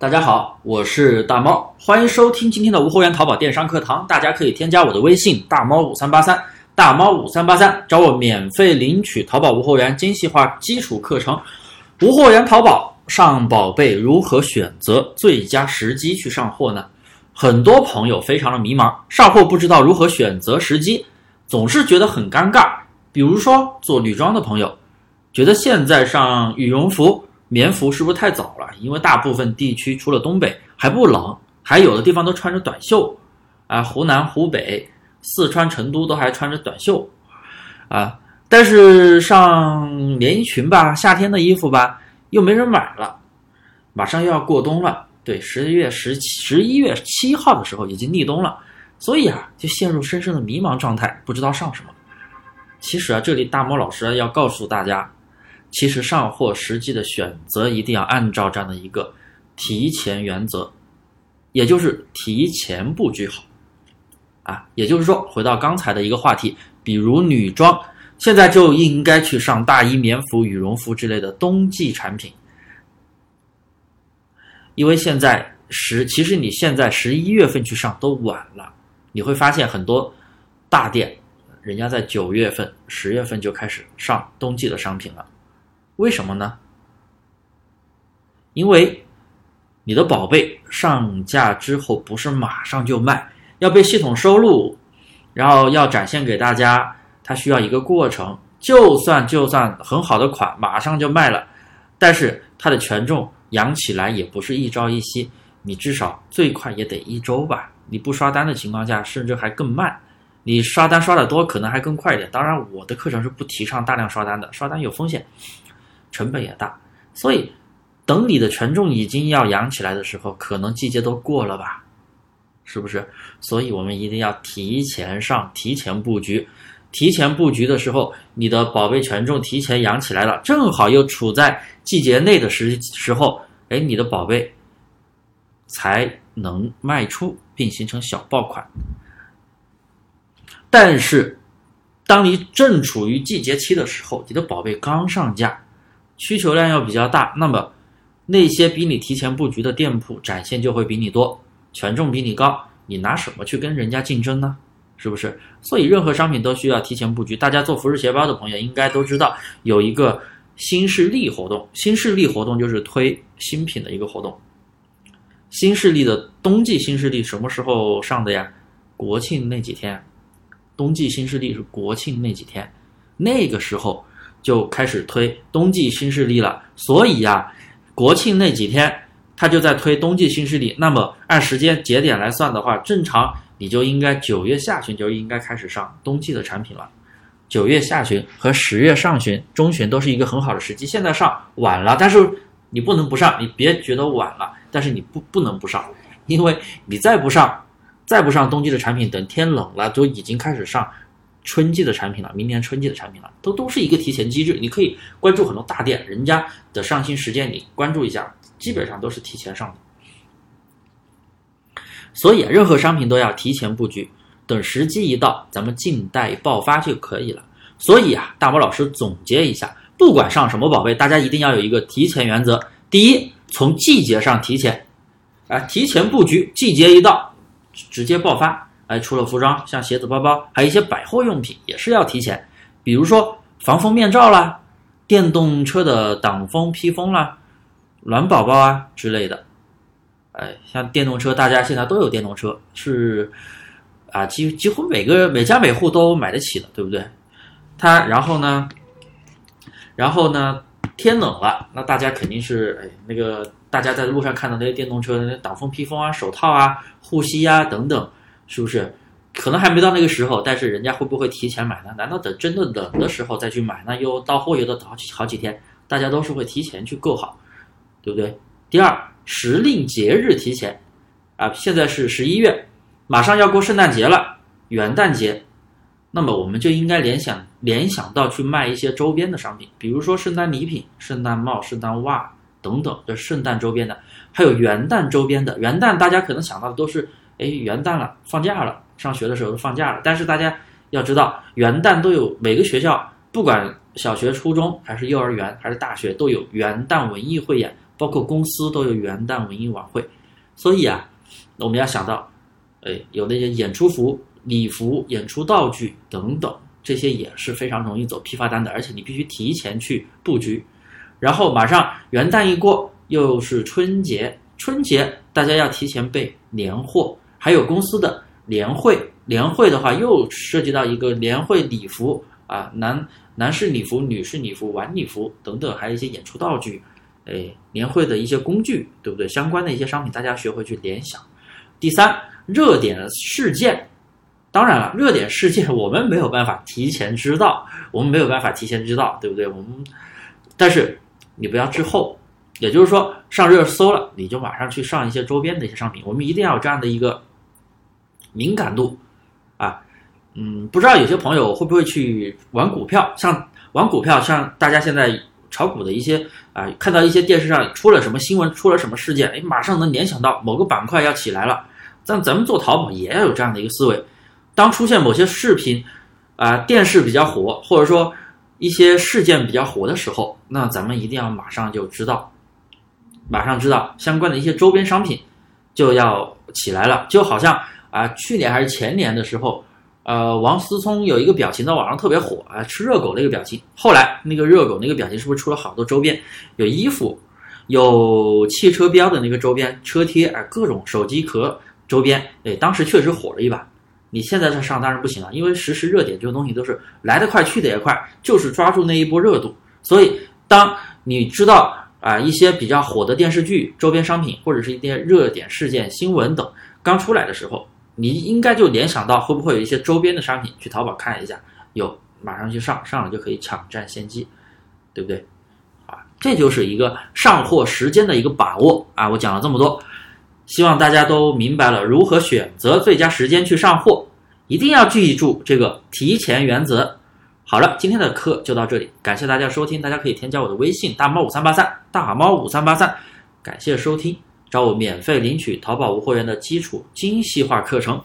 大家好，我是大猫，欢迎收听今天的无货源淘宝电商课堂。大家可以添加我的微信大猫五三八三，大猫五三八三，找我免费领取淘宝无货源精细化基础课程。无货源淘宝上宝贝如何选择最佳时机去上货呢？很多朋友非常的迷茫，上货不知道如何选择时机，总是觉得很尴尬。比如说做女装的朋友，觉得现在上羽绒服。棉服是不是太早了？因为大部分地区除了东北还不冷，还有的地方都穿着短袖，啊，湖南、湖北、四川成都都还穿着短袖，啊，但是上连衣裙吧，夏天的衣服吧，又没人买了，马上又要过冬了，对，十一月十七、十一月七号的时候已经立冬了，所以啊，就陷入深深的迷茫状态，不知道上什么。其实啊，这里大猫老师要告诉大家。其实上货实际的选择一定要按照这样的一个提前原则，也就是提前布局好，啊，也就是说回到刚才的一个话题，比如女装，现在就应该去上大衣、棉服、羽绒服之类的冬季产品，因为现在十，其实你现在十一月份去上都晚了，你会发现很多大店，人家在九月份、十月份就开始上冬季的商品了。为什么呢？因为你的宝贝上架之后不是马上就卖，要被系统收录，然后要展现给大家，它需要一个过程。就算就算很好的款马上就卖了，但是它的权重养起来也不是一朝一夕，你至少最快也得一周吧。你不刷单的情况下，甚至还更慢。你刷单刷的多，可能还更快一点。当然，我的课程是不提倡大量刷单的，刷单有风险。成本也大，所以等你的权重已经要养起来的时候，可能季节都过了吧，是不是？所以我们一定要提前上，提前布局。提前布局的时候，你的宝贝权重提前养起来了，正好又处在季节内的时时候，哎，你的宝贝才能卖出并形成小爆款。但是，当你正处于季节期的时候，你的宝贝刚上架。需求量要比较大，那么那些比你提前布局的店铺展现就会比你多，权重比你高，你拿什么去跟人家竞争呢？是不是？所以任何商品都需要提前布局。大家做服饰鞋包的朋友应该都知道，有一个新势力活动，新势力活动就是推新品的一个活动。新势力的冬季新势力什么时候上的呀？国庆那几天，冬季新势力是国庆那几天，那个时候。就开始推冬季新势力了，所以呀，国庆那几天他就在推冬季新势力。那么按时间节点来算的话，正常你就应该九月下旬就应该开始上冬季的产品了。九月下旬和十月上旬、中旬都是一个很好的时机。现在上晚了，但是你不能不上，你别觉得晚了，但是你不不能不上，因为你再不上，再不上冬季的产品，等天冷了都已经开始上。春季的产品了，明年春季的产品了，都都是一个提前机制。你可以关注很多大店，人家的上新时间你关注一下，基本上都是提前上的。所以任何商品都要提前布局，等时机一到，咱们静待爆发就可以了。所以啊，大魔老师总结一下，不管上什么宝贝，大家一定要有一个提前原则。第一，从季节上提前，啊，提前布局，季节一到，直接爆发。哎，除了服装，像鞋子、包包，还有一些百货用品也是要提前，比如说防风面罩啦、电动车的挡风披风啦、暖宝宝啊之类的。哎，像电动车，大家现在都有电动车，是啊，几几乎每个每家每户都买得起的，对不对？它然后呢，然后呢，天冷了，那大家肯定是哎，那个大家在路上看到那些电动车，那挡风披风啊、手套啊、护膝啊等等。是不是？可能还没到那个时候，但是人家会不会提前买呢？难道等真的冷的时候再去买？那又到货又得好几好几天，大家都是会提前去购好，对不对？第二，时令节日提前啊，现在是十一月，马上要过圣诞节了，元旦节，那么我们就应该联想联想到去卖一些周边的商品，比如说圣诞礼品、圣诞帽、圣诞袜等等的圣诞周边的，还有元旦周边的。元旦大家可能想到的都是。哎，元旦了，放假了，上学的时候都放假了。但是大家要知道，元旦都有每个学校，不管小学、初中还是幼儿园还是大学，都有元旦文艺汇演，包括公司都有元旦文艺晚会，所以啊，我们要想到，哎，有那些演出服、礼服、演出道具等等，这些也是非常容易走批发单的，而且你必须提前去布局。然后马上元旦一过，又是春节，春节大家要提前备年货，还有公司的年会，年会的话又涉及到一个年会礼服啊，男男士礼服、女士礼服、晚礼服等等，还有一些演出道具。哎，年会的一些工具，对不对？相关的一些商品，大家学会去联想。第三，热点事件，当然了，热点事件我们没有办法提前知道，我们没有办法提前知道，对不对？我们，但是你不要滞后，也就是说上热搜了，你就马上去上一些周边的一些商品。我们一定要有这样的一个敏感度啊，嗯，不知道有些朋友会不会去玩股票？像玩股票，像大家现在。炒股的一些啊，看到一些电视上出了什么新闻，出了什么事件，哎，马上能联想到某个板块要起来了。但咱们做淘宝也要有这样的一个思维，当出现某些视频啊，电视比较火，或者说一些事件比较火的时候，那咱们一定要马上就知道，马上知道相关的一些周边商品就要起来了。就好像啊，去年还是前年的时候。呃，王思聪有一个表情在网上特别火啊，吃热狗那个表情。后来那个热狗那个表情是不是出了好多周边？有衣服，有汽车标的那个周边、车贴啊，各种手机壳周边。哎，当时确实火了一把。你现在再上当然不行了，因为实时热点这个东西都是来得快去得也快，就是抓住那一波热度。所以，当你知道啊一些比较火的电视剧周边商品，或者是一些热点事件新闻等刚出来的时候。你应该就联想到会不会有一些周边的商品，去淘宝看一下，有马上去上，上了就可以抢占先机，对不对？啊，这就是一个上货时间的一个把握啊！我讲了这么多，希望大家都明白了如何选择最佳时间去上货，一定要记住这个提前原则。好了，今天的课就到这里，感谢大家收听，大家可以添加我的微信大猫五三八三大猫五三八三，感谢收听。找我免费领取淘宝无货源的基础精细化课程。